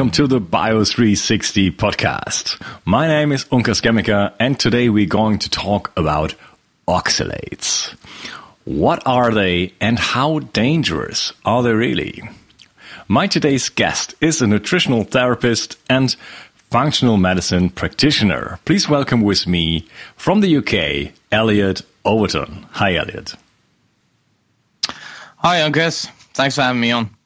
welcome to the Bio360 podcast. My name is Unkas Gemmiker, and today we're going to talk about oxalates. What are they and how dangerous are they really? My today's guest is a nutritional therapist and functional medicine practitioner. Please welcome with me from the UK, Elliot Overton. Hi, Elliot. Hi, Unkas. Thanks for having me on.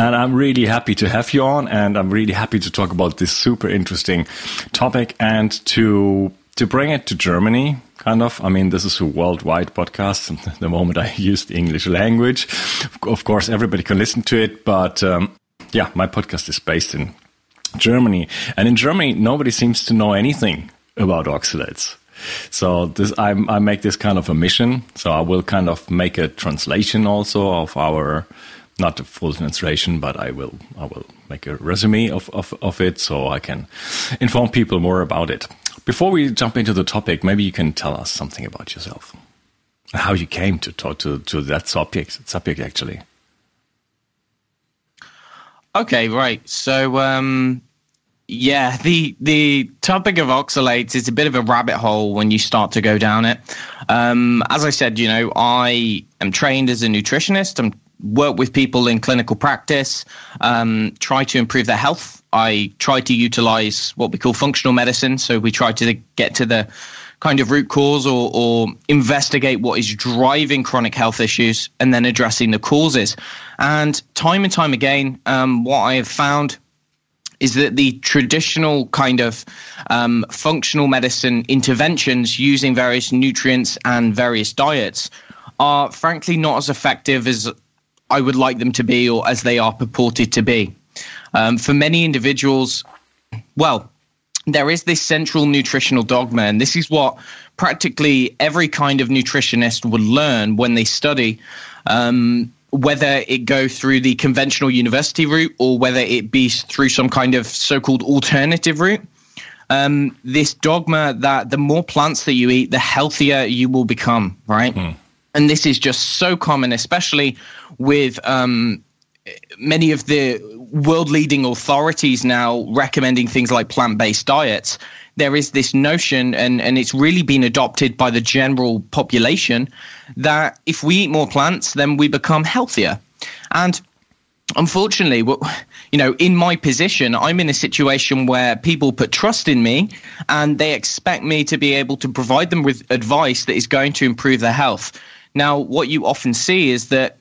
And I'm really happy to have you on, and I'm really happy to talk about this super interesting topic and to to bring it to Germany. Kind of. I mean, this is a worldwide podcast. The moment I use the English language, of course, everybody can listen to it. But um, yeah, my podcast is based in Germany, and in Germany, nobody seems to know anything about oxalates. So this, I, I make this kind of a mission. So I will kind of make a translation also of our not a full translation, but I will I will make a resume of, of, of it so I can inform people more about it. Before we jump into the topic, maybe you can tell us something about yourself, how you came to talk to, to that subject subject actually. Okay, right. So um, yeah, the the topic of oxalates is a bit of a rabbit hole when you start to go down it. Um, as I said, you know, I am trained as a nutritionist. I'm work with people in clinical practice, um, try to improve their health. I try to utilize what we call functional medicine. So we try to get to the kind of root cause or, or investigate what is driving chronic health issues and then addressing the causes. And time and time again, um, what I have found is that the traditional kind of um, functional medicine interventions using various nutrients and various diets are frankly not as effective as I would like them to be or as they are purported to be. Um, for many individuals, well, there is this central nutritional dogma, and this is what practically every kind of nutritionist would learn when they study. Um, whether it go through the conventional university route or whether it be through some kind of so-called alternative route, um, this dogma that the more plants that you eat, the healthier you will become, right? Mm and this is just so common, especially with um, many of the world leading authorities now recommending things like plant based diets. There is this notion, and, and it's really been adopted by the general population, that if we eat more plants, then we become healthier. And unfortunately, you know, in my position, I'm in a situation where people put trust in me and they expect me to be able to provide them with advice that is going to improve their health. Now, what you often see is that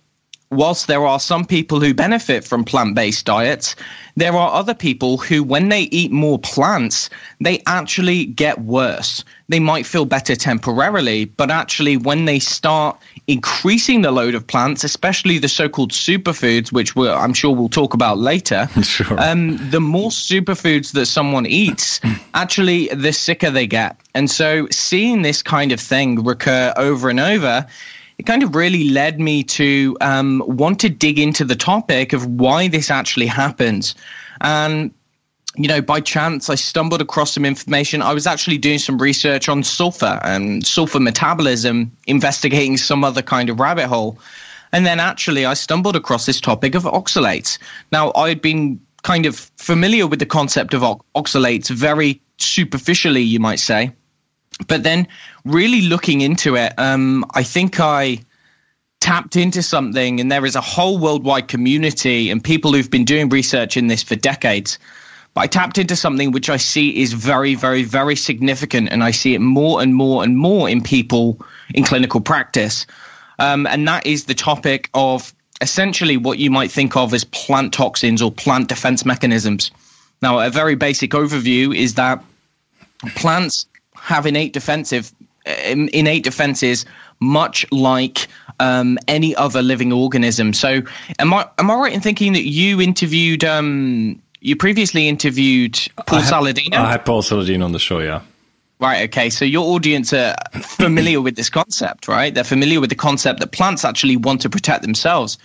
whilst there are some people who benefit from plant based diets, there are other people who, when they eat more plants, they actually get worse. They might feel better temporarily, but actually, when they start increasing the load of plants, especially the so called superfoods, which I'm sure we'll talk about later, sure. um, the more superfoods that someone eats, actually, the sicker they get. And so, seeing this kind of thing recur over and over, it kind of really led me to um, want to dig into the topic of why this actually happens. And you know, by chance, I stumbled across some information. I was actually doing some research on sulfur and sulfur metabolism, investigating some other kind of rabbit hole. And then actually, I stumbled across this topic of oxalates. Now, I had been kind of familiar with the concept of oxalates very superficially, you might say. But then, really looking into it, um, I think I tapped into something, and there is a whole worldwide community and people who've been doing research in this for decades. But I tapped into something which I see is very, very, very significant, and I see it more and more and more in people in clinical practice. Um, and that is the topic of essentially what you might think of as plant toxins or plant defense mechanisms. Now, a very basic overview is that plants have innate defensive innate defenses much like um, any other living organism. So, am I am I right in thinking that you interviewed um, you previously interviewed Paul I had, Saladino? I had Paul Saladino on the show, yeah. Right. Okay. So your audience are familiar with this concept, right? They're familiar with the concept that plants actually want to protect themselves.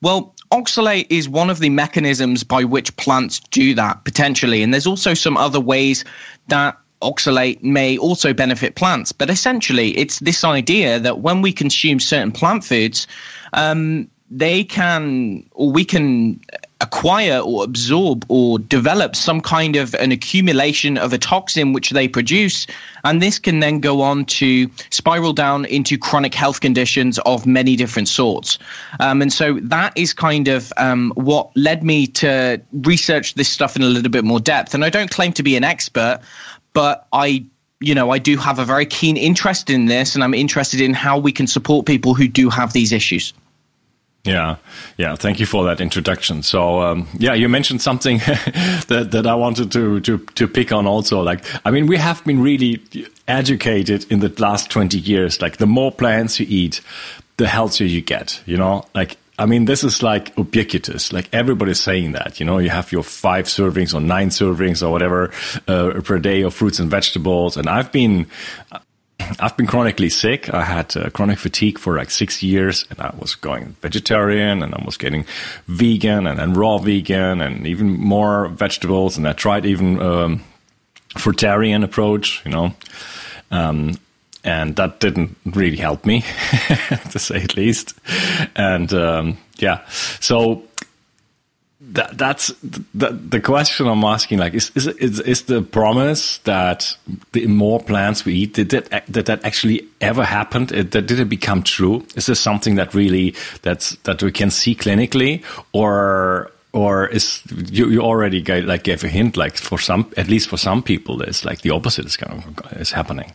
Well, oxalate is one of the mechanisms by which plants do that potentially, and there's also some other ways that oxalate may also benefit plants. But essentially, it's this idea that when we consume certain plant foods, um, they can, or we can acquire or absorb or develop some kind of an accumulation of a toxin which they produce. And this can then go on to spiral down into chronic health conditions of many different sorts. Um, and so that is kind of um, what led me to research this stuff in a little bit more depth. And I don't claim to be an expert, but I you know, I do have a very keen interest in this, and I'm interested in how we can support people who do have these issues. Yeah, yeah. Thank you for that introduction. So, um, yeah, you mentioned something that that I wanted to to to pick on also. Like, I mean, we have been really educated in the last twenty years. Like, the more plants you eat, the healthier you get. You know, like I mean, this is like ubiquitous. Like everybody's saying that. You know, you have your five servings or nine servings or whatever uh, per day of fruits and vegetables. And I've been, I've been chronically sick. I had uh, chronic fatigue for like six years, and I was going vegetarian, and I was getting vegan, and then raw vegan, and even more vegetables. And I tried even um, fruitarian approach. You know. Um, and that didn't really help me, to say at least. And um, yeah, so that, that's the, the question I'm asking. Like, is, is is is the promise that the more plants we eat did that did that actually ever happen? Did, did it become true? Is this something that really that's that we can see clinically, or or is you, you already gave, like gave a hint like for some at least for some people it's like the opposite is going is happening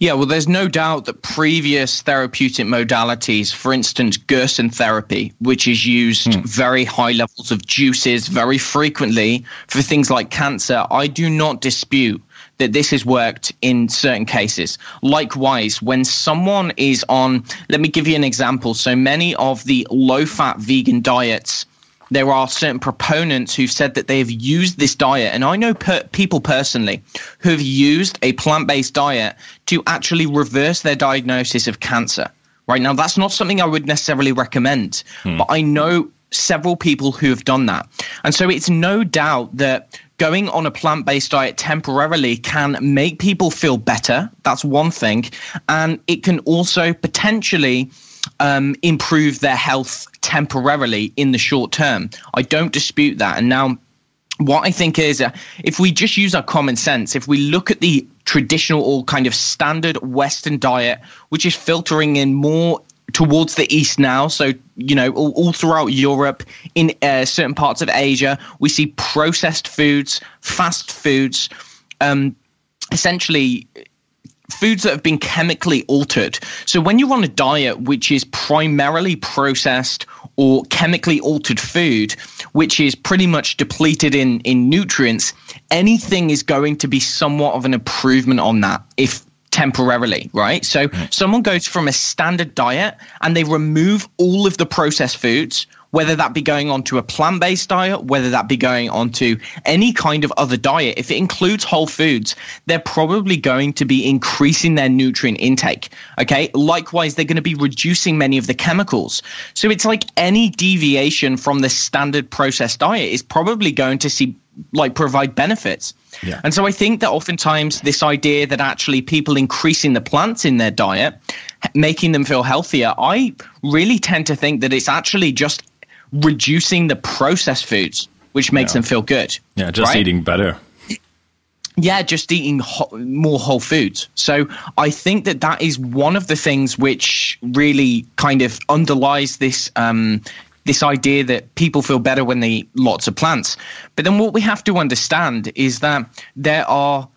yeah, well, there's no doubt that previous therapeutic modalities, for instance, Gerson therapy, which is used mm. very high levels of juices very frequently for things like cancer, I do not dispute that this has worked in certain cases. Likewise, when someone is on, let me give you an example. So many of the low fat vegan diets there are certain proponents who've said that they have used this diet, and I know per- people personally who have used a plant based diet to actually reverse their diagnosis of cancer. Right now, that's not something I would necessarily recommend, hmm. but I know several people who have done that. And so it's no doubt that going on a plant based diet temporarily can make people feel better. That's one thing. And it can also potentially um, improve their health temporarily in the short term. I don't dispute that. And now, what I think is uh, if we just use our common sense, if we look at the traditional or kind of standard Western diet, which is filtering in more towards the east now. So, you know, all, all throughout Europe, in uh, certain parts of Asia, we see processed foods, fast foods. Um, essentially foods that have been chemically altered. So when you're on a diet which is primarily processed or chemically altered food, which is pretty much depleted in, in nutrients, anything is going to be somewhat of an improvement on that if temporarily, right? So hmm. someone goes from a standard diet and they remove all of the processed foods whether that be going onto a plant based diet, whether that be going onto any kind of other diet, if it includes whole foods, they're probably going to be increasing their nutrient intake. Okay. Likewise, they're going to be reducing many of the chemicals. So it's like any deviation from the standard processed diet is probably going to see like provide benefits. Yeah. And so I think that oftentimes this idea that actually people increasing the plants in their diet, making them feel healthier, I really tend to think that it's actually just reducing the processed foods, which makes yeah. them feel good. Yeah, just right? eating better. Yeah, just eating ho- more whole foods. So I think that that is one of the things which really kind of underlies this um, this idea that people feel better when they eat lots of plants. But then what we have to understand is that there are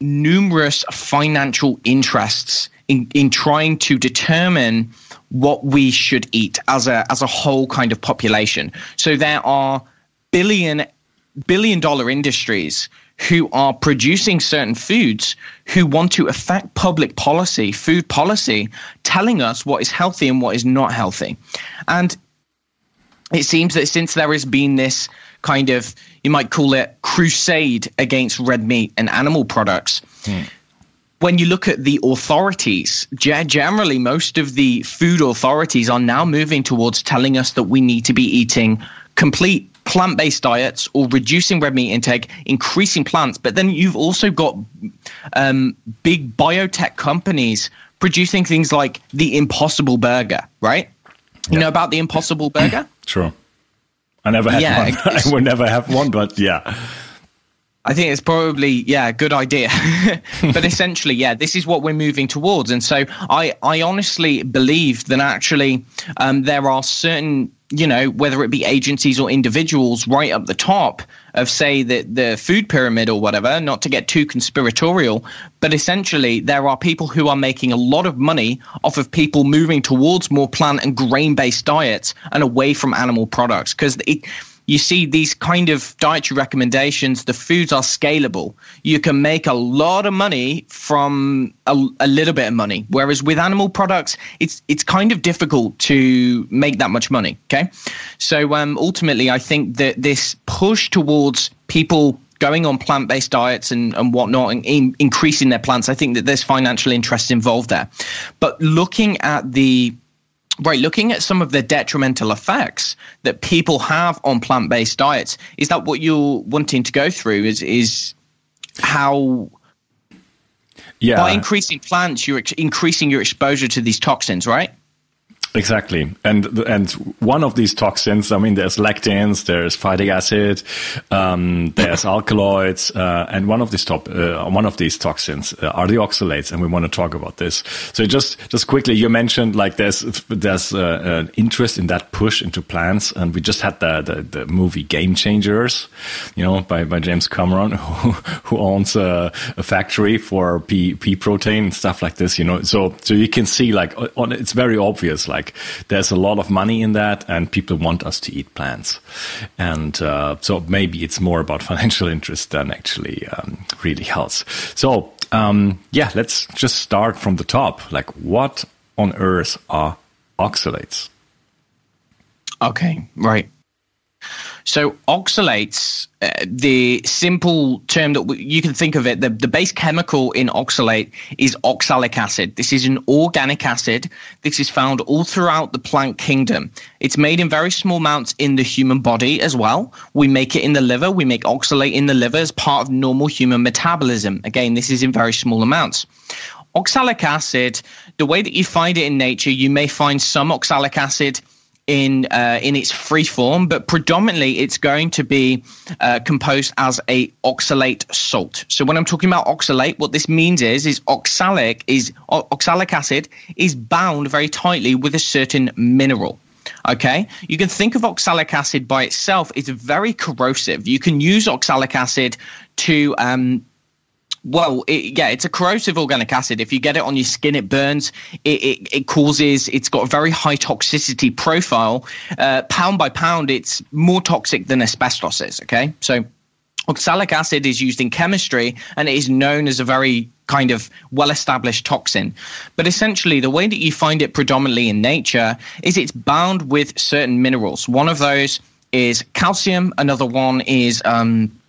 numerous financial interests in, in trying to determine what we should eat as a as a whole kind of population. So there are billion billion dollar industries who are producing certain foods who want to affect public policy, food policy, telling us what is healthy and what is not healthy. And it seems that since there has been this kind of you might call it crusade against red meat and animal products. Hmm when you look at the authorities, generally, most of the food authorities are now moving towards telling us that we need to be eating complete plant based diets or reducing red meat intake, increasing plants. But then you've also got um, big biotech companies producing things like the Impossible Burger, right? You know about the Impossible Burger? Sure. I never had yeah, one. I will never have one, but yeah. I think it's probably yeah a good idea, but essentially yeah this is what we're moving towards, and so I I honestly believe that actually um, there are certain you know whether it be agencies or individuals right up the top of say the the food pyramid or whatever, not to get too conspiratorial, but essentially there are people who are making a lot of money off of people moving towards more plant and grain based diets and away from animal products. Because it you see these kind of dietary recommendations, the foods are scalable. You can make a lot of money from a, a, little bit of money. Whereas with animal products, it's it's kind of difficult to make that much money. Okay. So um, ultimately, I think that this push towards people going on plant-based diets and, and whatnot and in, increasing their plants, I think that there's financial interest involved there. But looking at the right, looking at some of the detrimental effects that people have on plant-based diets, is that what you're wanting to go through? Is is how yeah. by increasing plants, you're ex- increasing your exposure to these toxins, right? Exactly, and and one of these toxins. I mean, there's lectins, there's phytic acid, um, there's alkaloids, uh, and one of these top uh, one of these toxins uh, are the oxalates, and we want to talk about this. So just just quickly, you mentioned like there's there's uh, an interest in that push into plants, and we just had the the, the movie Game Changers, you know, by by James Cameron, who who owns a, a factory for pea pea protein and stuff like this. You know, so so you can see like on it's very obvious like like there's a lot of money in that, and people want us to eat plants. And uh, so maybe it's more about financial interest than actually um, really health. So um, yeah, let's just start from the top. Like, what on earth are oxalates? Okay, right. So oxalates, uh, the simple term that you can think of it, the, the base chemical in oxalate is oxalic acid. This is an organic acid. This is found all throughout the plant kingdom. It's made in very small amounts in the human body as well. We make it in the liver. We make oxalate in the liver as part of normal human metabolism. Again, this is in very small amounts oxalic acid, the way that you find it in nature, you may find some oxalic acid in uh, in its free form, but predominantly it's going to be uh, composed as a oxalate salt. So when I'm talking about oxalate, what this means is is oxalic is oxalic acid is bound very tightly with a certain mineral. Okay, you can think of oxalic acid by itself; it's very corrosive. You can use oxalic acid to um, well, it, yeah, it's a corrosive organic acid. If you get it on your skin, it burns. It, it, it causes. It's got a very high toxicity profile. Uh, pound by pound, it's more toxic than asbestos is. Okay, so oxalic acid is used in chemistry and it is known as a very kind of well established toxin. But essentially, the way that you find it predominantly in nature is it's bound with certain minerals. One of those is calcium. Another one is um,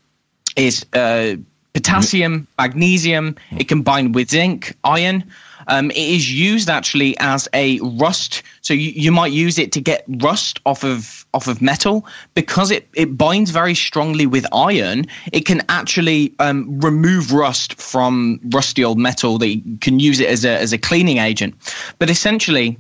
is uh, potassium, magnesium. It can bind with zinc, iron. Um, it is used actually as a rust. So you, you might use it to get rust off of off of metal because it, it binds very strongly with iron. It can actually um, remove rust from rusty old metal. That you can use it as a as a cleaning agent. But essentially,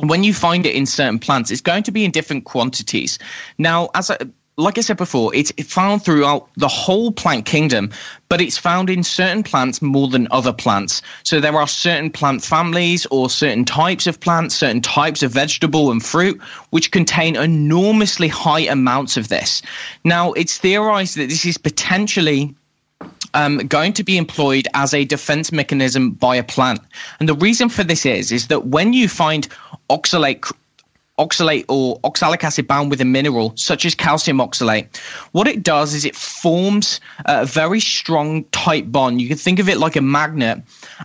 when you find it in certain plants, it's going to be in different quantities. Now, as a like I said before, it's found throughout the whole plant kingdom, but it's found in certain plants more than other plants. So there are certain plant families or certain types of plants, certain types of vegetable and fruit, which contain enormously high amounts of this. Now, it's theorized that this is potentially um, going to be employed as a defense mechanism by a plant. And the reason for this is, is that when you find oxalate oxalate or oxalic acid bound with a mineral such as calcium oxalate. What it does is it forms a very strong tight bond. You can think of it like a magnet.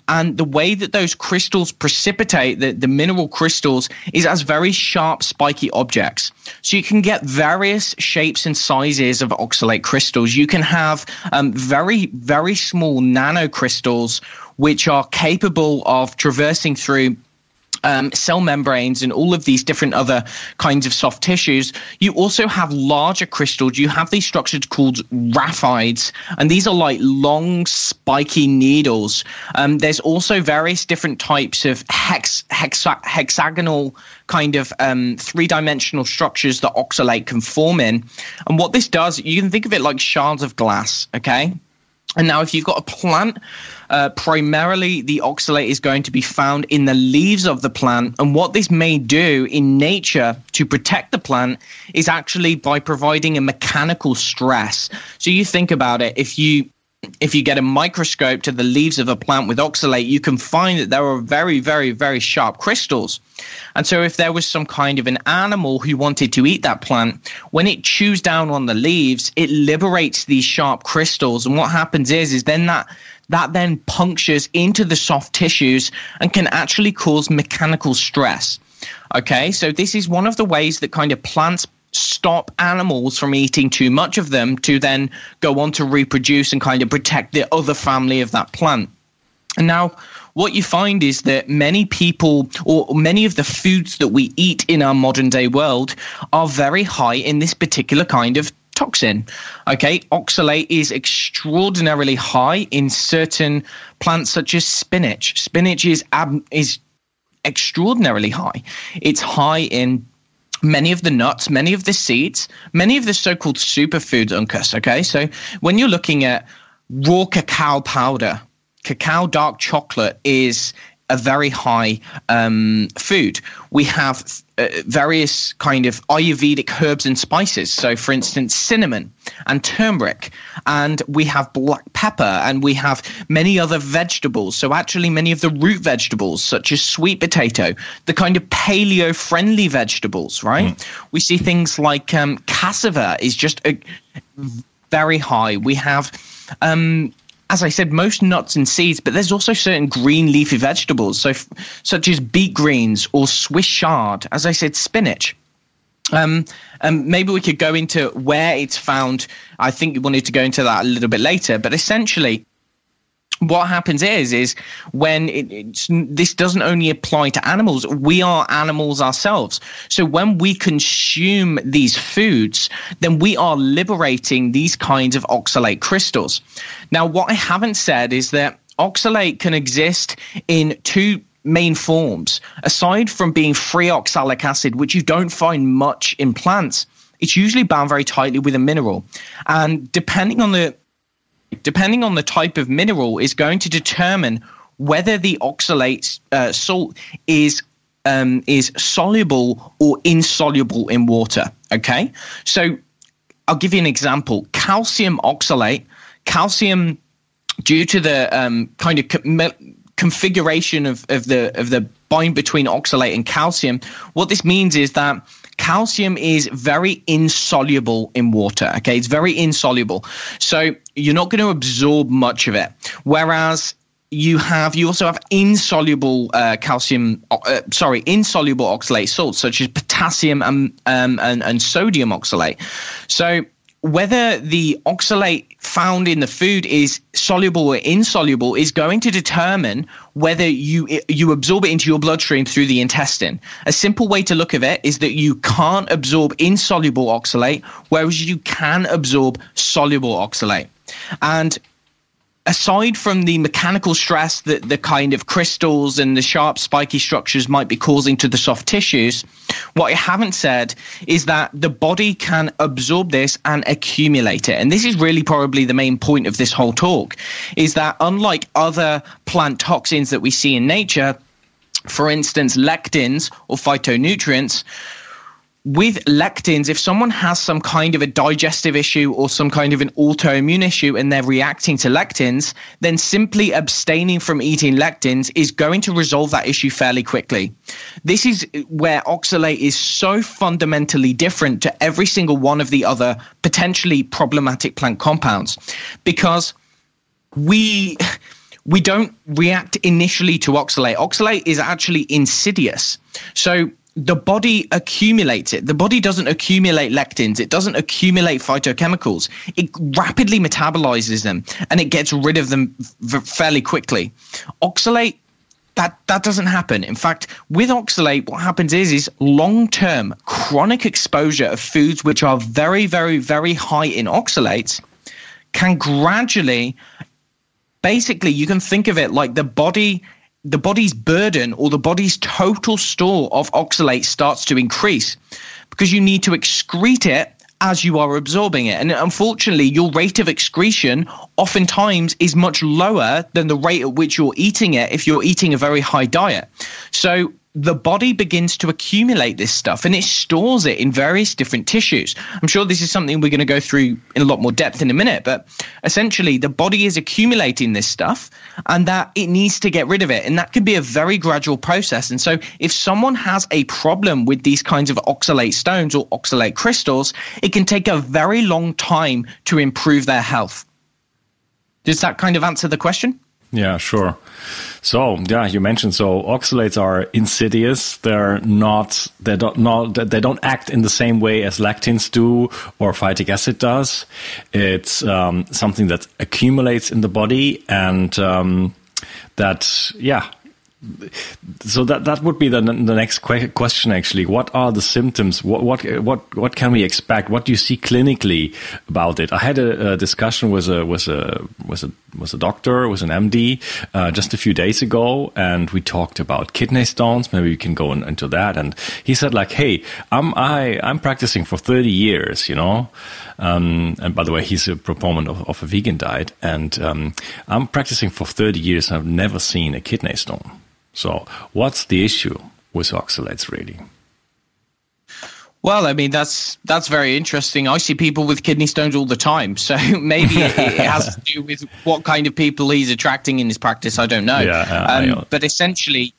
And the way that those crystals precipitate the, the mineral crystals is as very sharp spiky objects. So you can get various shapes and sizes of oxalate crystals. You can have um, very very small nanocrystals which are capable of traversing through um, cell membranes and all of these different other kinds of soft tissues, you also have larger crystals. You have these structures called raphides, and these are like long, spiky needles. Um, there's also various different types of hex, hexa, hexagonal kind of um, three dimensional structures that oxalate can form in. And what this does, you can think of it like shards of glass, okay? And now, if you've got a plant, uh, primarily the oxalate is going to be found in the leaves of the plant. And what this may do in nature to protect the plant is actually by providing a mechanical stress. So you think about it, if you if you get a microscope to the leaves of a plant with oxalate, you can find that there are very, very, very sharp crystals. And so, if there was some kind of an animal who wanted to eat that plant, when it chews down on the leaves, it liberates these sharp crystals. And what happens is, is then that that then punctures into the soft tissues and can actually cause mechanical stress. Okay, so this is one of the ways that kind of plants stop animals from eating too much of them to then go on to reproduce and kind of protect the other family of that plant. And now, what you find is that many people or many of the foods that we eat in our modern day world are very high in this particular kind of toxin. Okay, oxalate is extraordinarily high in certain plants such as spinach. Spinach is ab- is extraordinarily high. It's high in many of the nuts, many of the seeds, many of the so-called superfoods, Uncas. Okay, so when you're looking at raw cacao powder, cacao dark chocolate is a very high um, food. We have uh, various kind of Ayurvedic herbs and spices. So, for instance, cinnamon and turmeric, and we have black pepper, and we have many other vegetables. So, actually, many of the root vegetables, such as sweet potato, the kind of paleo friendly vegetables, right? Mm. We see things like um, cassava is just a, very high. We have um, as I said, most nuts and seeds, but there's also certain green leafy vegetables, so such as beet greens or Swiss chard. As I said, spinach. Um, um, maybe we could go into where it's found. I think you wanted to go into that a little bit later, but essentially, what happens is is when it, this doesn't only apply to animals we are animals ourselves. So when we consume these foods then we are liberating these kinds of oxalate crystals. Now what i haven't said is that oxalate can exist in two main forms. Aside from being free oxalic acid which you don't find much in plants it's usually bound very tightly with a mineral. And depending on the depending on the type of mineral, is going to determine whether the oxalate uh, salt is um, is soluble or insoluble in water. Okay, so I'll give you an example: calcium oxalate, calcium, due to the um, kind of co- configuration of, of the of the bind between oxalate and calcium. What this means is that calcium is very insoluble in water. Okay, it's very insoluble. So you're not going to absorb much of it. Whereas you have you also have insoluble uh, calcium uh, sorry insoluble oxalate salts such as potassium and, um, and and sodium oxalate so whether the oxalate found in the food is soluble or insoluble is going to determine whether you you absorb it into your bloodstream through the intestine. A simple way to look at it is that you can't absorb insoluble oxalate, whereas you can absorb soluble oxalate. And aside from the mechanical stress that the kind of crystals and the sharp spiky structures might be causing to the soft tissues, what I haven't said is that the body can absorb this and accumulate it. And this is really probably the main point of this whole talk is that unlike other plant toxins that we see in nature, for instance, lectins or phytonutrients, with lectins, if someone has some kind of a digestive issue or some kind of an autoimmune issue and they're reacting to lectins, then simply abstaining from eating lectins is going to resolve that issue fairly quickly. This is where oxalate is so fundamentally different to every single one of the other potentially problematic plant compounds because we we don't react initially to oxalate. Oxalate is actually insidious. So the body accumulates it. The body doesn't accumulate lectins. It doesn't accumulate phytochemicals. It rapidly metabolizes them and it gets rid of them v- fairly quickly. Oxalate that that doesn't happen. In fact, with oxalate, what happens is is long term chronic exposure of foods which are very, very, very high in oxalates can gradually basically you can think of it like the body the body's burden or the body's total store of oxalate starts to increase because you need to excrete it as you are absorbing it. And unfortunately, your rate of excretion oftentimes is much lower than the rate at which you're eating it if you're eating a very high diet. So the body begins to accumulate this stuff and it stores it in various different tissues. I'm sure this is something we're going to go through in a lot more depth in a minute, but essentially the body is accumulating this stuff and that it needs to get rid of it. And that can be a very gradual process. And so if someone has a problem with these kinds of oxalate stones or oxalate crystals, it can take a very long time to improve their health. Does that kind of answer the question? Yeah, sure. So, yeah, you mentioned so oxalates are insidious. They're not they don't not they don't act in the same way as lectins do or phytic acid does. It's um, something that accumulates in the body and um, that yeah so that that would be the the next question actually what are the symptoms what what what what can we expect what do you see clinically about it i had a, a discussion with a with a with a with a doctor was an md uh, just a few days ago and we talked about kidney stones. Maybe we can go in, into that. And he said like hey i'm i i'm practicing for 30 years you know? Um, and by the way he's a proponent of, of a vegan diet. And um, i'm practicing for 30 years and i've never seen a kidney stone. So, what's the issue with oxalates really? Well, I mean that's that's very interesting. I see people with kidney stones all the time, so maybe it, it, has to do with what kind of people he's attracting in his practice. I don't know. Yeah, uh, um, but essentially,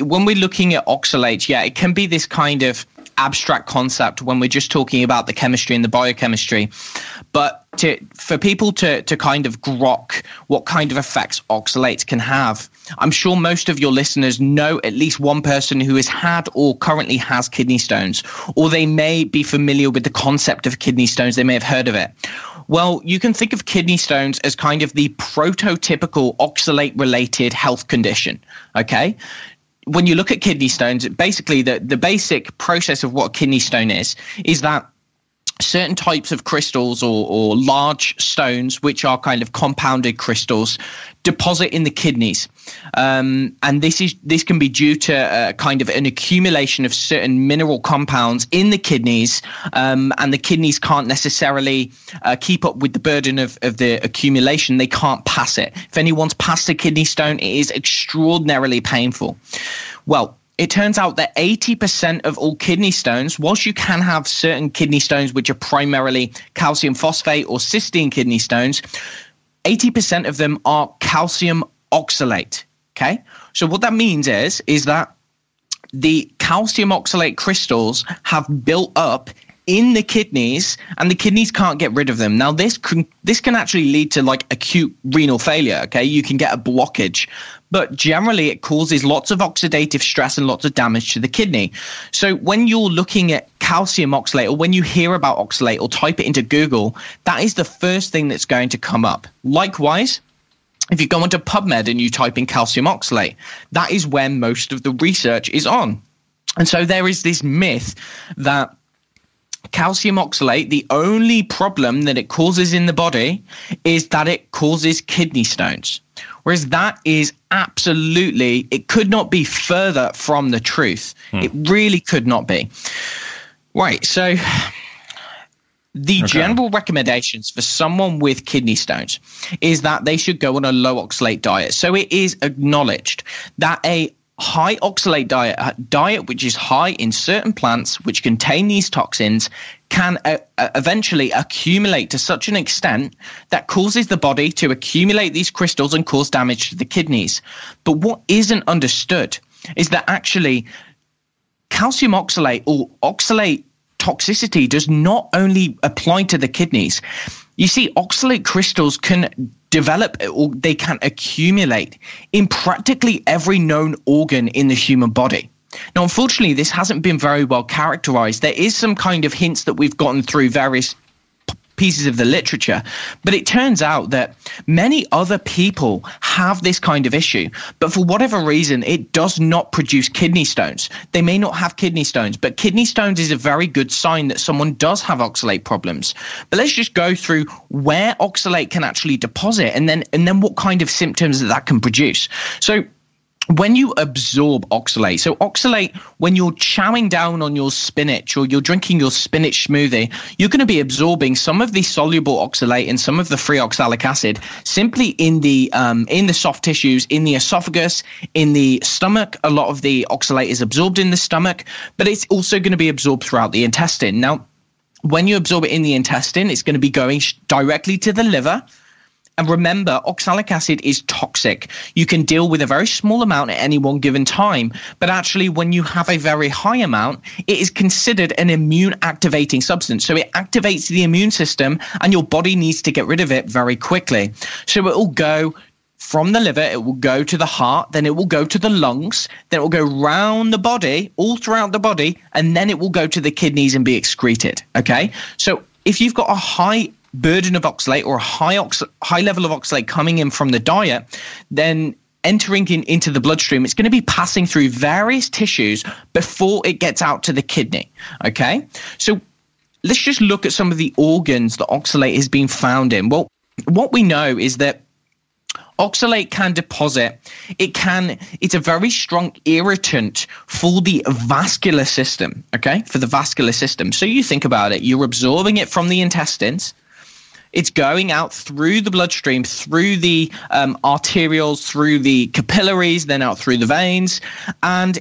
when we're looking at oxalates, yeah, it can be this kind of abstract concept when we're just talking about the chemistry and the biochemistry. But to, for people to, to kind of grok what kind of effects oxalates can have, I'm sure most of your listeners know at least one person who has had or currently has kidney stones, or they may be familiar with the concept of kidney stones. They may have heard of it. Well, you can think of kidney stones as kind of the prototypical oxalate related health condition. Okay when you look at kidney stones, basically the, the basic process of what a kidney stone is, is that certain types of crystals or, or large stones, which are kind of compounded crystals, deposit in the kidneys, um, and this is this can be due to uh, kind of an accumulation of certain mineral compounds in the kidneys, um, and the kidneys can't necessarily uh, keep up with the burden of, of the accumulation. They can't pass it. If anyone's passed a kidney stone, it is extraordinarily painful. Well, it turns out that 80% of all kidney stones, whilst you can have certain kidney stones which are primarily calcium phosphate or cysteine kidney stones, 80% of them are calcium oxalate. Okay. So what that means is, is that the calcium oxalate crystals have built up in the kidneys and the kidneys can't get rid of them. Now this can this can actually lead to like acute renal failure, okay? You can get a blockage. But generally it causes lots of oxidative stress and lots of damage to the kidney. So when you're looking at calcium oxalate or when you hear about oxalate or type it into Google, that is the first thing that's going to come up. Likewise, if you go onto PubMed and you type in calcium oxalate, that is where most of the research is on. And so there is this myth that calcium oxalate, the only problem that it causes in the body is that it causes kidney stones. Whereas that is absolutely, it could not be further from the truth. Hmm. It really could not be. Right. So the okay. general recommendations for someone with kidney stones is that they should go on a low oxalate diet. So it is acknowledged that a high oxalate diet, a diet which is high in certain plants which contain these toxins, can uh, uh, eventually accumulate to such an extent that causes the body to accumulate these crystals and cause damage to the kidneys. But what isn't understood is that actually calcium oxalate or oxalate toxicity does not only apply to the kidneys. You see, oxalate crystals can develop or they can accumulate in practically every known organ in the human body. Now, unfortunately, this hasn't been very well characterized. There is some kind of hints that we've gotten through various pieces of the literature. But it turns out that many other people have this kind of issue, but for whatever reason, it does not produce kidney stones. They may not have kidney stones, but kidney stones is a very good sign that someone does have oxalate problems. But let's just go through where oxalate can actually deposit and then and then what kind of symptoms that, that can produce. So when you absorb oxalate, so oxalate, when you're chowing down on your spinach or you're drinking your spinach smoothie, you're going to be absorbing some of the soluble oxalate and some of the free oxalic acid simply in the um, in the soft tissues, in the esophagus, in the stomach. A lot of the oxalate is absorbed in the stomach, but it's also going to be absorbed throughout the intestine. Now, when you absorb it in the intestine, it's going to be going directly to the liver and remember, oxalic acid is toxic. You can deal with a very small amount at any one given time, but actually, when you have a very high amount, it is considered an immune activating substance. So it activates the immune system, and your body needs to get rid of it very quickly. So it will go from the liver, it will go to the heart, then it will go to the lungs, then it will go round the body, all throughout the body, and then it will go to the kidneys and be excreted. Okay. So if you've got a high burden of oxalate or a high ox- high level of oxalate coming in from the diet, then entering in, into the bloodstream, it's going to be passing through various tissues before it gets out to the kidney. Okay, so let's just look at some of the organs that oxalate has been found in. Well, what we know is that oxalate can deposit it can it's a very strong irritant for the vascular system okay for the vascular system so you think about it you're absorbing it from the intestines it's going out through the bloodstream, through the um, arterioles, through the capillaries, then out through the veins. And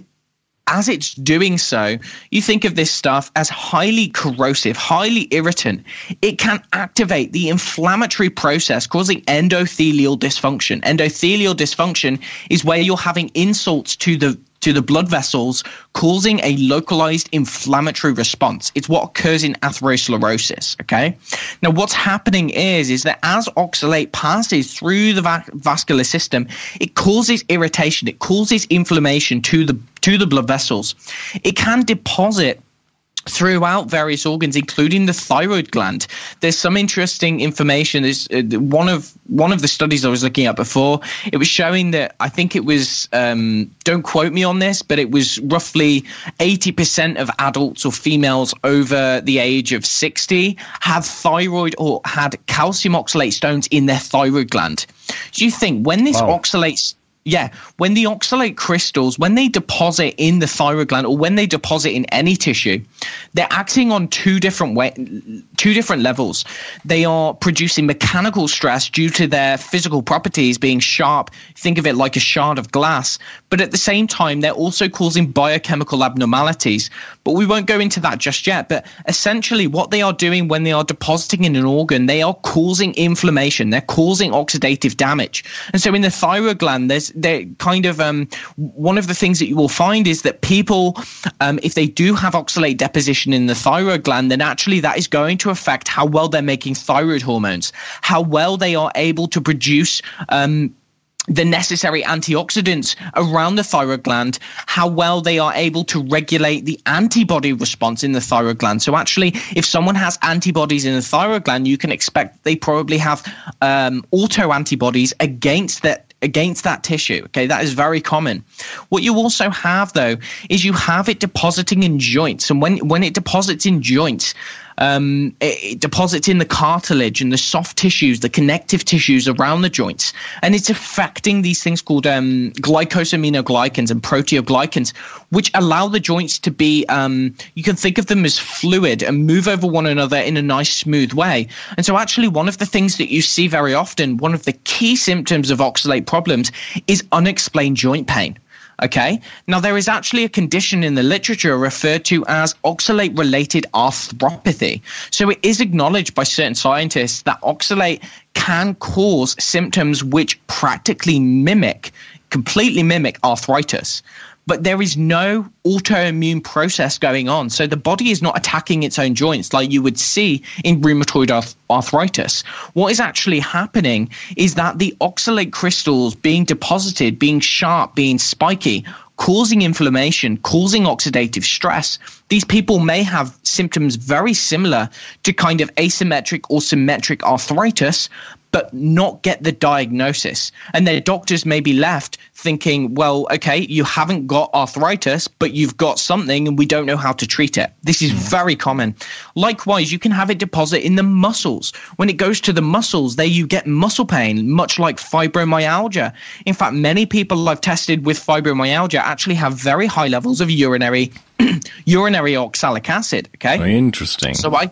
as it's doing so, you think of this stuff as highly corrosive, highly irritant. It can activate the inflammatory process causing endothelial dysfunction. Endothelial dysfunction is where you're having insults to the to the blood vessels, causing a localized inflammatory response. It's what occurs in atherosclerosis. Okay. Now, what's happening is is that as oxalate passes through the va- vascular system, it causes irritation. It causes inflammation to the to the blood vessels. It can deposit throughout various organs, including the thyroid gland. There's some interesting information. There's uh, one of one of the studies I was looking at before. It was showing that I think it was um, don't quote me on this, but it was roughly 80% of adults or females over the age of 60 have thyroid or had calcium oxalate stones in their thyroid gland. Do you think when this wow. oxalates yeah, when the oxalate crystals, when they deposit in the thyroid gland or when they deposit in any tissue, they're acting on two different way, two different levels. They are producing mechanical stress due to their physical properties being sharp. Think of it like a shard of glass. But at the same time, they're also causing biochemical abnormalities. But we won't go into that just yet. But essentially, what they are doing when they are depositing in an organ, they are causing inflammation. They're causing oxidative damage. And so in the thyroid gland, there's they kind of um, one of the things that you will find is that people, um, if they do have oxalate deposition in the thyroid gland, then actually that is going to affect how well they're making thyroid hormones, how well they are able to produce. Um, the necessary antioxidants around the thyroid gland, how well they are able to regulate the antibody response in the thyroid gland. So, actually, if someone has antibodies in the thyroid gland, you can expect they probably have um, auto antibodies against that against that tissue. Okay, that is very common. What you also have though is you have it depositing in joints, and when when it deposits in joints, um, it, it, deposits in the cartilage and the soft tissues, the connective tissues around the joints, and it's affecting these things called um, glycosaminoglycans and proteoglycans, which allow the joints to be, um, you can think of them as fluid and move over one another in a nice, smooth way. And so, actually, one of the things that you see very often, one of the key symptoms of oxalate problems is unexplained joint pain. Okay. Now, there is actually a condition in the literature referred to as oxalate related arthropathy. So it is acknowledged by certain scientists that oxalate can cause symptoms which practically mimic, completely mimic arthritis but there is no autoimmune process going on. So the body is not attacking its own joints like you would see in rheumatoid arthritis. What is actually happening is that the oxalate crystals being deposited, being sharp, being spiky, causing inflammation, causing oxidative stress. These people may have symptoms very similar to kind of asymmetric or symmetric arthritis, but not get the diagnosis. And their doctors may be left thinking, well, okay, you haven't got arthritis, but you've got something and we don't know how to treat it. This is hmm. very common. Likewise, you can have it deposit in the muscles. When it goes to the muscles, there you get muscle pain, much like fibromyalgia. In fact, many people I've tested with fibromyalgia actually have very high levels of urinary urinary oxalic acid. Okay. Very interesting. So I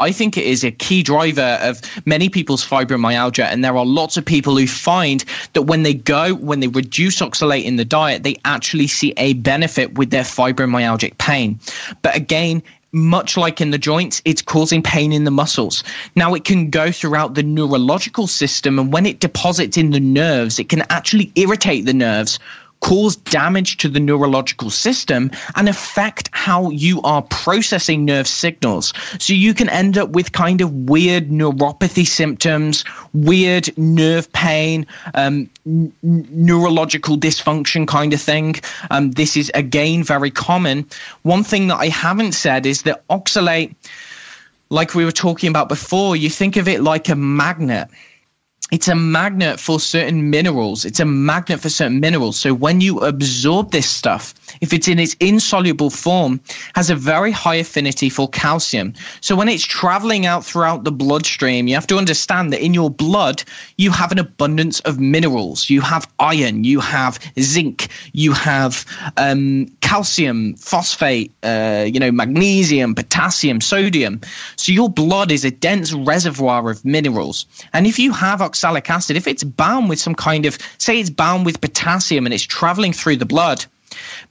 I think it is a key driver of many people's fibromyalgia. And there are lots of people who find that when they go, when they reduce oxalate in the diet, they actually see a benefit with their fibromyalgic pain. But again, much like in the joints, it's causing pain in the muscles. Now, it can go throughout the neurological system, and when it deposits in the nerves, it can actually irritate the nerves, cause damage to the neurological system and affect how you are processing nerve signals. So you can end up with kind of weird neuropathy symptoms, weird nerve pain, um, n- neurological dysfunction kind of thing. Um, this is again very common. One thing that I haven't said is that oxalate, like we were talking about before, you think of it like a magnet it's a magnet for certain minerals. It's a magnet for certain minerals. So when you absorb this stuff, if it's in its insoluble form, has a very high affinity for calcium. So when it's traveling out throughout the bloodstream, you have to understand that in your blood, you have an abundance of minerals. You have iron, you have zinc, you have um, calcium, phosphate, uh, you know, magnesium, potassium, sodium. So your blood is a dense reservoir of minerals. And if you have oxygen, oxalic acid, if it's bound with some kind of, say it's bound with potassium and it's traveling through the blood,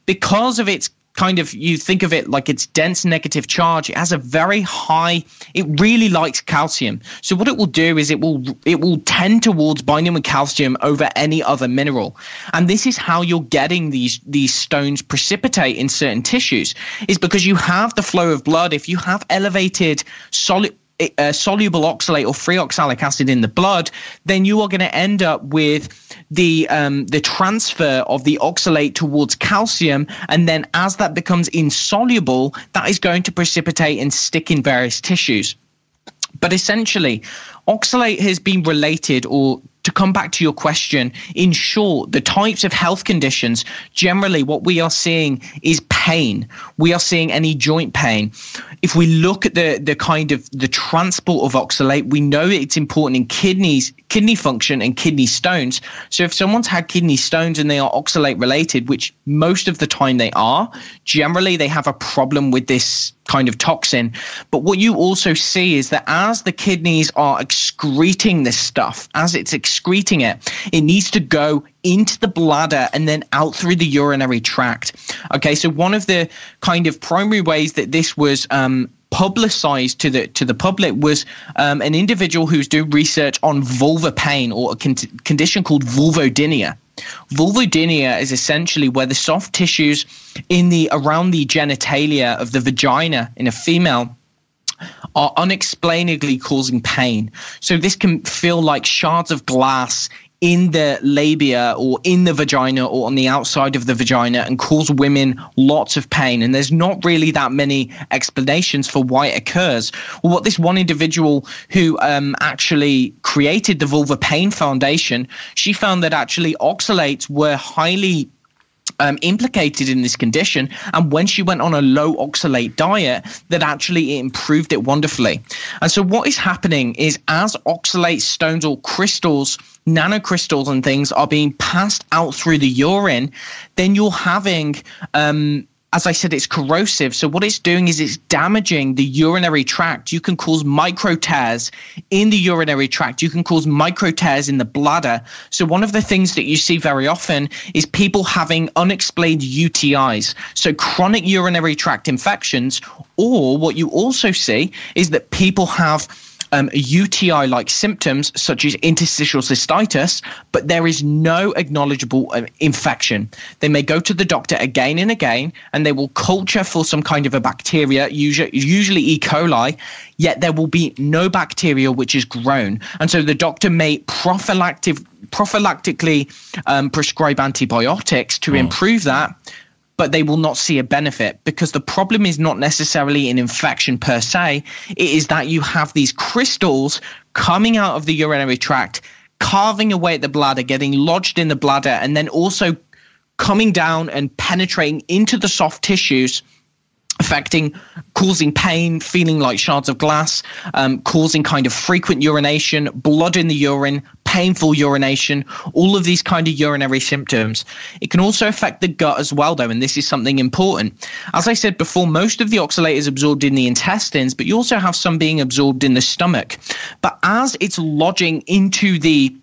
because of its kind of you think of it like it's dense negative charge it has a very high it really likes calcium. So what it will do is it will it will tend towards binding with calcium over any other mineral. And this is how you're getting these these stones precipitate in certain tissues is because you have the flow of blood. If you have elevated solid uh, soluble oxalate or free oxalic acid in the blood, then you are going to end up with the um, the transfer of the oxalate towards calcium, and then as that becomes insoluble, that is going to precipitate and stick in various tissues. But essentially, oxalate has been related or to come back to your question, in short, the types of health conditions, generally what we are seeing is pain. We are seeing any joint pain. If we look at the, the kind of the transport of oxalate, we know it's important in kidneys, kidney function and kidney stones. So if someone's had kidney stones and they are oxalate related, which most of the time they are, generally they have a problem with this kind of toxin. But what you also see is that as the kidneys are excreting this stuff, as it's excreting it, it needs to go into the bladder and then out through the urinary tract. Okay, so one of the kind of primary ways that this was um, publicized to the to the public was um, an individual who's doing research on vulva pain or a con- condition called vulvodynia. Vulvodynia is essentially where the soft tissues in the around the genitalia of the vagina in a female are unexplainably causing pain. So this can feel like shards of glass in the labia or in the vagina or on the outside of the vagina and cause women lots of pain. And there's not really that many explanations for why it occurs. Well, what this one individual who um, actually created the Vulva Pain Foundation, she found that actually oxalates were highly um, implicated in this condition. And when she went on a low oxalate diet, that actually it improved it wonderfully. And so what is happening is as oxalate stones or crystals, nanocrystals and things are being passed out through the urine, then you're having um, as I said, it's corrosive. So what it's doing is it's damaging the urinary tract. You can cause micro tears in the urinary tract. You can cause micro tears in the bladder. So one of the things that you see very often is people having unexplained UTIs. So chronic urinary tract infections. Or what you also see is that people have um, UTI like symptoms such as interstitial cystitis, but there is no acknowledgeable uh, infection. They may go to the doctor again and again, and they will culture for some kind of a bacteria, usually, usually E. coli, yet there will be no bacteria which is grown. And so the doctor may prophylactic, prophylactically um, prescribe antibiotics to mm. improve that but they will not see a benefit because the problem is not necessarily an infection per se. It is that you have these crystals coming out of the urinary tract, carving away at the bladder, getting lodged in the bladder, and then also coming down and penetrating into the soft tissues affecting, causing pain, feeling like shards of glass, um, causing kind of frequent urination, blood in the urine, painful urination, all of these kind of urinary symptoms. It can also affect the gut as well, though, and this is something important. As I said before, most of the oxalate is absorbed in the intestines, but you also have some being absorbed in the stomach. But as it's lodging into the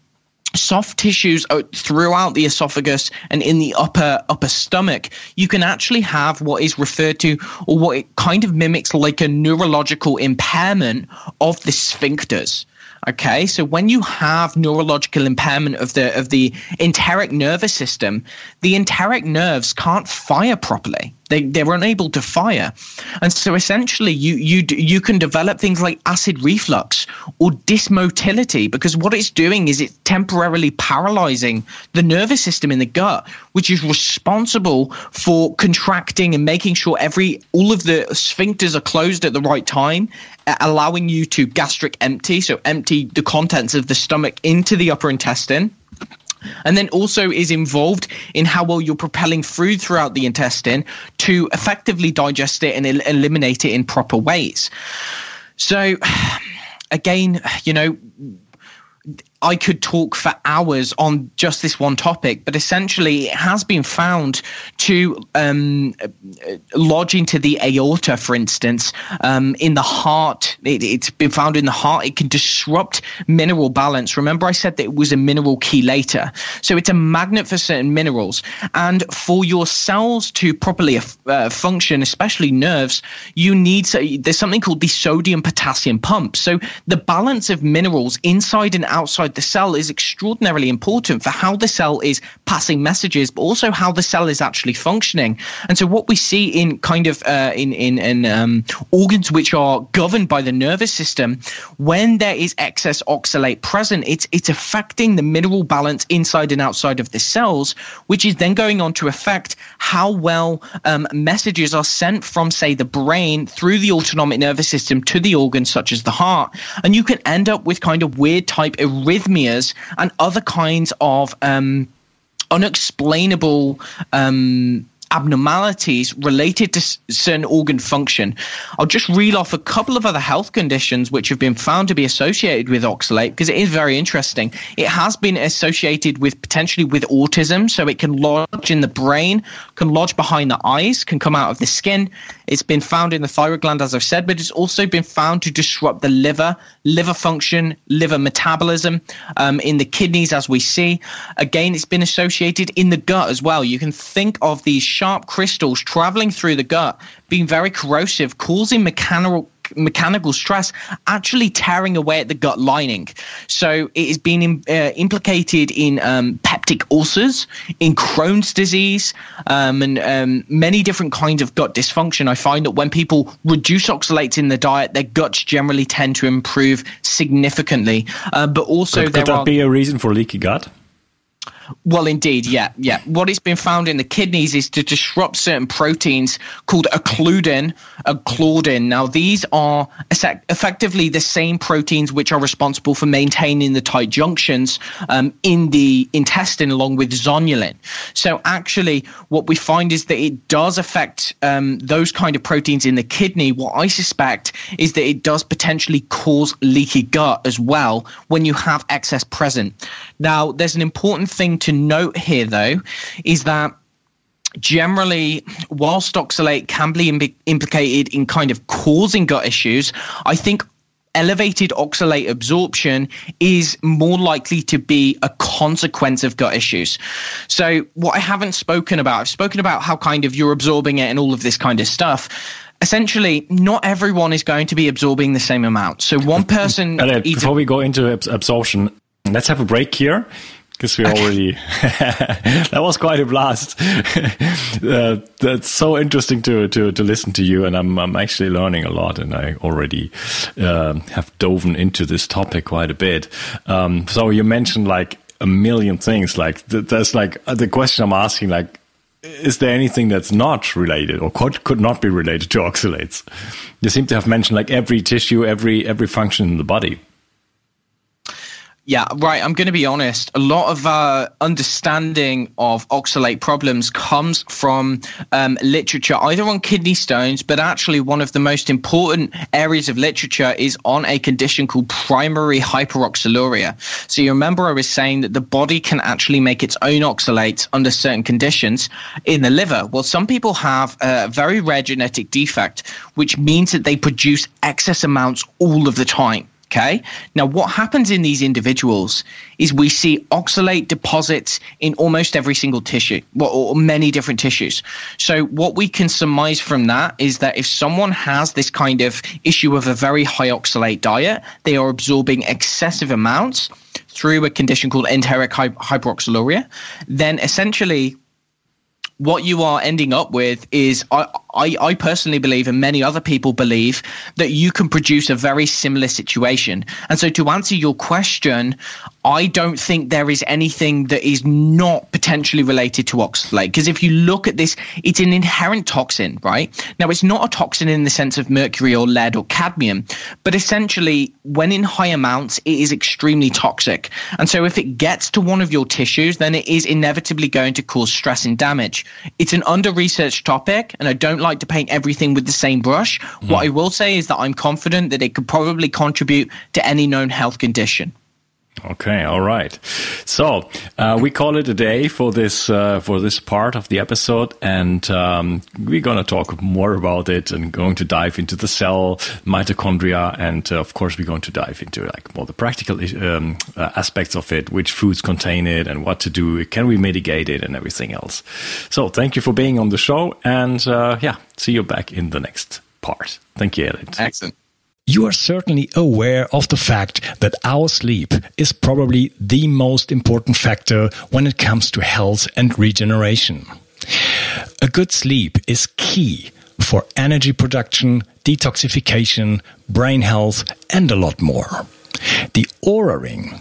soft tissues throughout the esophagus and in the upper upper stomach you can actually have what is referred to or what it kind of mimics like a neurological impairment of the sphincters Okay, so when you have neurological impairment of the of the enteric nervous system, the enteric nerves can't fire properly. They they're unable to fire, and so essentially you you you can develop things like acid reflux or dysmotility because what it's doing is it's temporarily paralyzing the nervous system in the gut, which is responsible for contracting and making sure every all of the sphincters are closed at the right time, allowing you to gastric empty, so empty the contents of the stomach into the upper intestine and then also is involved in how well you're propelling food throughout the intestine to effectively digest it and el- eliminate it in proper ways. So, again, you know, I could talk for hours on just this one topic, but essentially it has been found to um, lodge into the aorta, for instance, um, in the heart. It, has been found in the heart. It can disrupt mineral balance. Remember, I said that it was a mineral chelator. So it's a magnet for certain minerals. And for your cells to properly uh, function, especially nerves, you need, so there's something called the sodium potassium pump. So the balance of minerals inside and outside the cell is extraordinarily important for how the cell is passing messages, but also how the cell is actually functioning. And so, what we see in kind of uh, in in, in um, organs which are governed by the nervous system, when there is excess oxalate present, it's it's affecting the mineral balance inside and outside of the cells, which is then going on to affect how well um, messages are sent from, say, the brain through the autonomic nervous system to the organs such as the heart, and you can end up with kind of weird type arrhythmias arrhythmias and other kinds of um, unexplainable um, abnormalities related to certain organ function. I'll just reel off a couple of other health conditions which have been found to be associated with oxalate because it is very interesting. It has been associated with potentially with autism, so it can lodge in the brain, can lodge behind the eyes, can come out of the skin. It's been found in the thyroid gland, as I've said, but it's also been found to disrupt the liver, liver function, liver metabolism, um, in the kidneys, as we see. Again, it's been associated in the gut as well. You can think of these sharp crystals traveling through the gut, being very corrosive, causing mechanical mechanical stress actually tearing away at the gut lining. So it has been uh, implicated in um, peptic ulcers, in Crohn's disease, um, and um, many different kinds of gut dysfunction. I find that when people reduce oxalates in the diet, their guts generally tend to improve significantly. Uh, but also, could, could that are, be a reason for leaky gut? Well, indeed, yeah, yeah. What has been found in the kidneys is to disrupt certain proteins called occludin, claudin. Now, these are effectively the same proteins which are responsible for maintaining the tight junctions um, in the intestine, along with zonulin. So, actually, what we find is that it does affect um, those kind of proteins in the kidney. What I suspect is that it does potentially cause leaky gut as well when you have excess present. Now, there's an important thing to note here, though, is that generally, whilst oxalate can be Im- implicated in kind of causing gut issues, I think elevated oxalate absorption is more likely to be a consequence of gut issues. So, what I haven't spoken about, I've spoken about how kind of you're absorbing it and all of this kind of stuff essentially not everyone is going to be absorbing the same amount. So one person. Elliot, before we go into absorption, let's have a break here because we already that was quite a blast. uh, that's so interesting to, to to listen to you, and I'm I'm actually learning a lot, and I already uh, have dove into this topic quite a bit. Um, so you mentioned like a million things. Like th- that's like uh, the question I'm asking. Like, is there anything that's not related or could could not be related to oxalates? You seem to have mentioned like every tissue, every every function in the body. Yeah, right. I'm going to be honest. A lot of our understanding of oxalate problems comes from um, literature, either on kidney stones, but actually, one of the most important areas of literature is on a condition called primary hyperoxaluria. So, you remember I was saying that the body can actually make its own oxalates under certain conditions in the liver. Well, some people have a very rare genetic defect, which means that they produce excess amounts all of the time. Okay. Now, what happens in these individuals is we see oxalate deposits in almost every single tissue, or many different tissues. So, what we can surmise from that is that if someone has this kind of issue of a very high oxalate diet, they are absorbing excessive amounts through a condition called enteric hyperoxaluria, then essentially what you are ending up with is uh, I, I, personally believe and many other people believe that you can produce a very similar situation. And so to answer your question, I don't think there is anything that is not potentially related to oxalate. Because if you look at this, it's an inherent toxin, right? Now, it's not a toxin in the sense of mercury or lead or cadmium, but essentially, when in high amounts, it is extremely toxic. And so, if it gets to one of your tissues, then it is inevitably going to cause stress and damage. It's an under researched topic, and I don't like to paint everything with the same brush. Mm. What I will say is that I'm confident that it could probably contribute to any known health condition. Okay, all right. So uh, we call it a day for this uh, for this part of the episode, and um, we're going to talk more about it and going to dive into the cell, mitochondria, and uh, of course we're going to dive into like more the practical um, uh, aspects of it, which foods contain it, and what to do, can we mitigate it, and everything else. So thank you for being on the show, and uh, yeah, see you back in the next part. Thank you, Elliot. Excellent you are certainly aware of the fact that our sleep is probably the most important factor when it comes to health and regeneration. A good sleep is key for energy production, detoxification, brain health, and a lot more. The Oura Ring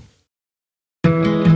thank you.